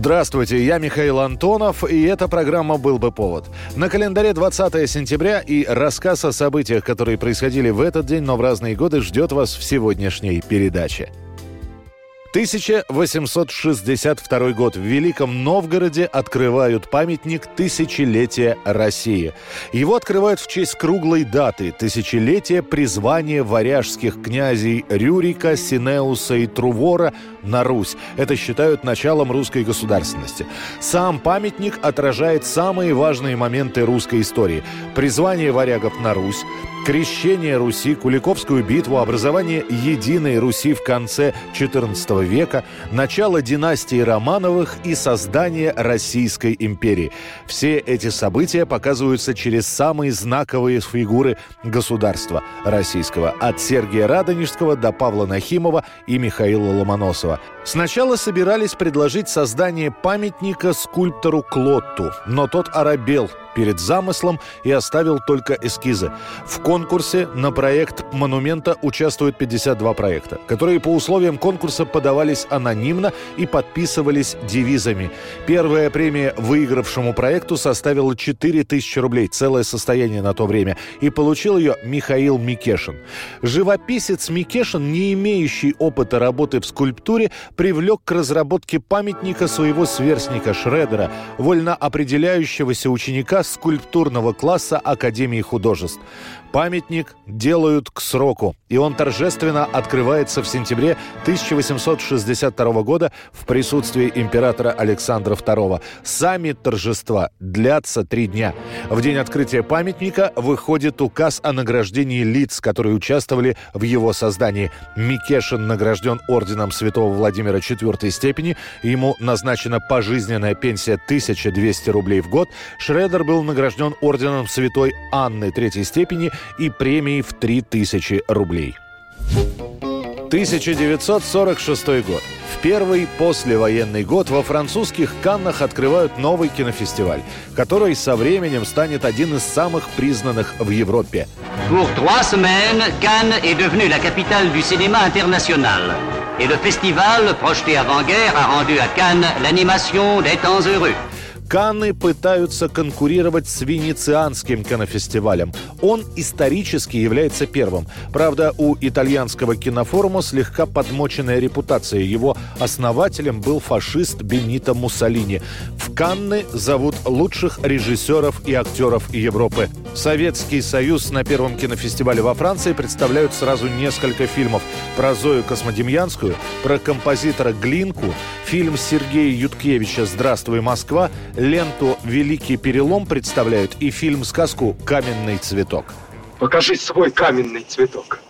Здравствуйте, я Михаил Антонов, и эта программа «Был бы повод». На календаре 20 сентября и рассказ о событиях, которые происходили в этот день, но в разные годы, ждет вас в сегодняшней передаче. 1862 год. В Великом Новгороде открывают памятник тысячелетия России. Его открывают в честь круглой даты – тысячелетия призвания варяжских князей Рюрика, Синеуса и Трувора на Русь. Это считают началом русской государственности. Сам памятник отражает самые важные моменты русской истории. Призвание варягов на Русь, крещение Руси, Куликовскую битву, образование единой Руси в конце XIV века, начало династии Романовых и создание Российской империи. Все эти события показываются через самые знаковые фигуры государства российского, от Сергия Радонежского до Павла Нахимова и Михаила Ломоносова. Сначала собирались предложить создание памятника скульптору Клотту, но тот оробел перед замыслом и оставил только эскизы. В конкурсе на проект монумента участвуют 52 проекта, которые по условиям конкурса подавались анонимно и подписывались девизами. Первая премия выигравшему проекту составила 4000 рублей, целое состояние на то время, и получил ее Михаил Микешин. Живописец Микешин, не имеющий опыта работы в скульптуре, привлек к разработке памятника своего сверстника Шредера, вольно определяющегося ученика скульптурного класса Академии художеств. Памятник делают к сроку, и он торжественно открывается в сентябре 1862 года в присутствии императора Александра II. Сами торжества длятся три дня. В день открытия памятника выходит указ о награждении лиц, которые участвовали в его создании. Микешин награжден орденом святого Владимира IV степени, ему назначена пожизненная пенсия 1200 рублей в год. Шредер был награжден орденом святой Анны третьей степени и премией в 3000 рублей. 1946 год. В первый послевоенный год во французских Каннах открывают новый кинофестиваль, который со временем станет один из самых признанных в Европе. Pour trois semaines, Cannes est devenue la capitale du cinéma international. Et le festival, projeté avant-guerre, a rendu à Cannes l'animation des temps heureux. Канны пытаются конкурировать с Венецианским кинофестивалем. Он исторически является первым. Правда, у итальянского кинофорума слегка подмоченная репутация. Его основателем был фашист Бенито Муссолини. В Канны зовут лучших режиссеров и актеров Европы. Советский Союз на первом кинофестивале во Франции представляют сразу несколько фильмов. Про Зою Космодемьянскую, про композитора Глинку, фильм Сергея Юткевича «Здравствуй, Москва», ленту «Великий перелом» представляют и фильм-сказку «Каменный цветок». Покажи свой каменный цветок.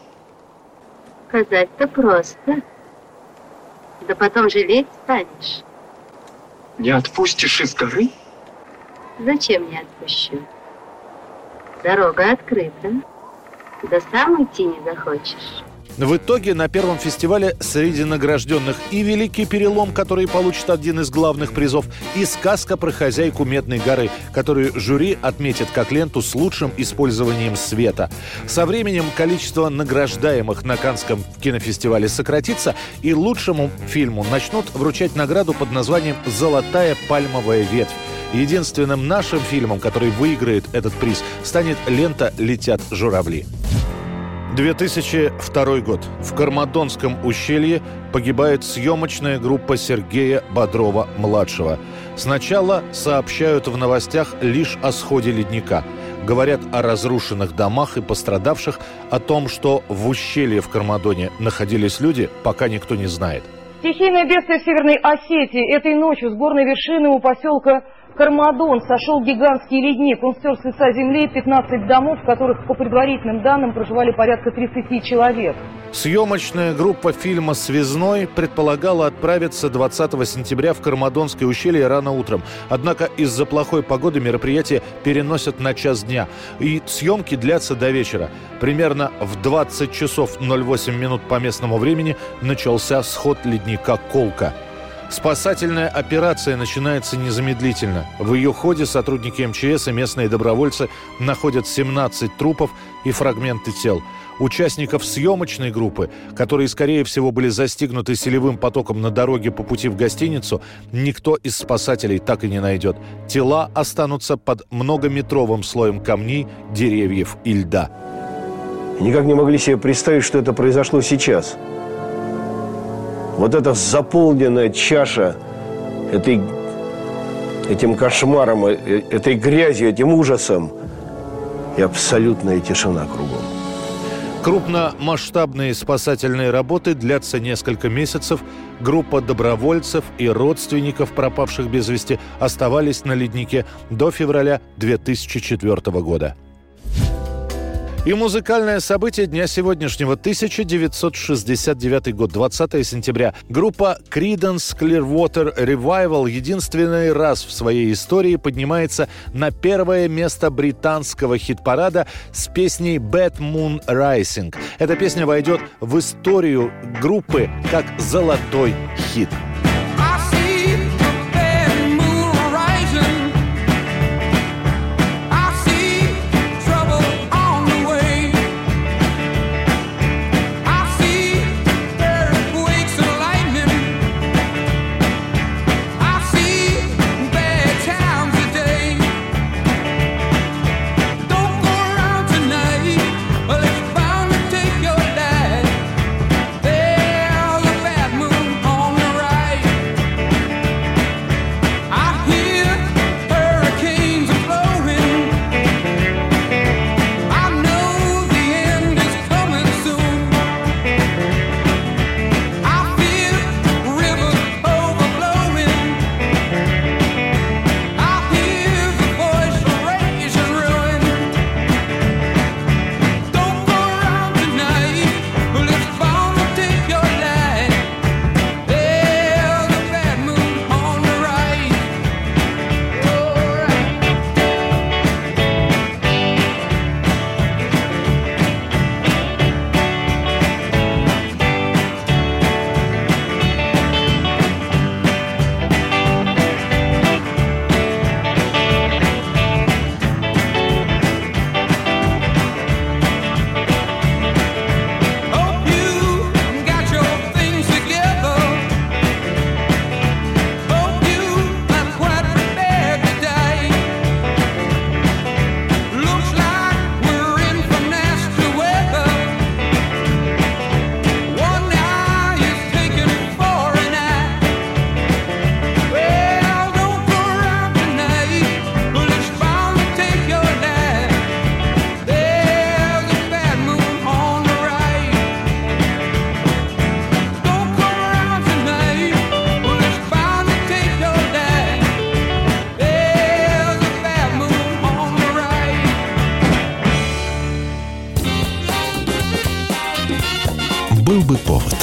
Сказать-то просто. Да потом жалеть станешь. Не отпустишь из горы? Зачем не отпущу? Дорога открыта. Да сам идти не захочешь. В итоге на первом фестивале среди награжденных и «Великий перелом», который получит один из главных призов, и сказка про хозяйку Медной горы, которую жюри отметит как ленту с лучшим использованием света. Со временем количество награждаемых на Канском кинофестивале сократится, и лучшему фильму начнут вручать награду под названием «Золотая пальмовая ветвь». Единственным нашим фильмом, который выиграет этот приз, станет лента «Летят журавли». 2002 год. В Кармадонском ущелье погибает съемочная группа Сергея Бодрова-младшего. Сначала сообщают в новостях лишь о сходе ледника. Говорят о разрушенных домах и пострадавших, о том, что в ущелье в Кармадоне находились люди, пока никто не знает. Стихийное бедствие в Северной Осетии. Этой ночью с горной вершины у поселка Кармадон сошел гигантский ледник. Он стер с лица земли 15 домов, в которых, по предварительным данным, проживали порядка 30 человек. Съемочная группа фильма «Связной» предполагала отправиться 20 сентября в Кармадонское ущелье рано утром. Однако из-за плохой погоды мероприятие переносят на час дня. И съемки длятся до вечера. Примерно в 20 часов 08 минут по местному времени начался сход ледника «Колка». Спасательная операция начинается незамедлительно. В ее ходе сотрудники МЧС и местные добровольцы находят 17 трупов и фрагменты тел. Участников съемочной группы, которые, скорее всего, были застигнуты селевым потоком на дороге по пути в гостиницу, никто из спасателей так и не найдет. Тела останутся под многометровым слоем камней, деревьев и льда. Никак не могли себе представить, что это произошло сейчас – вот эта заполненная чаша этой, этим кошмаром, э, этой грязью, этим ужасом и абсолютная тишина кругом. Крупномасштабные спасательные работы длятся несколько месяцев. Группа добровольцев и родственников пропавших без вести оставались на леднике до февраля 2004 года. И музыкальное событие дня сегодняшнего 1969 год, 20 сентября. Группа Creedence Clearwater Revival единственный раз в своей истории поднимается на первое место британского хит-парада с песней Bad Moon Rising. Эта песня войдет в историю группы как золотой хит. Был бы повод.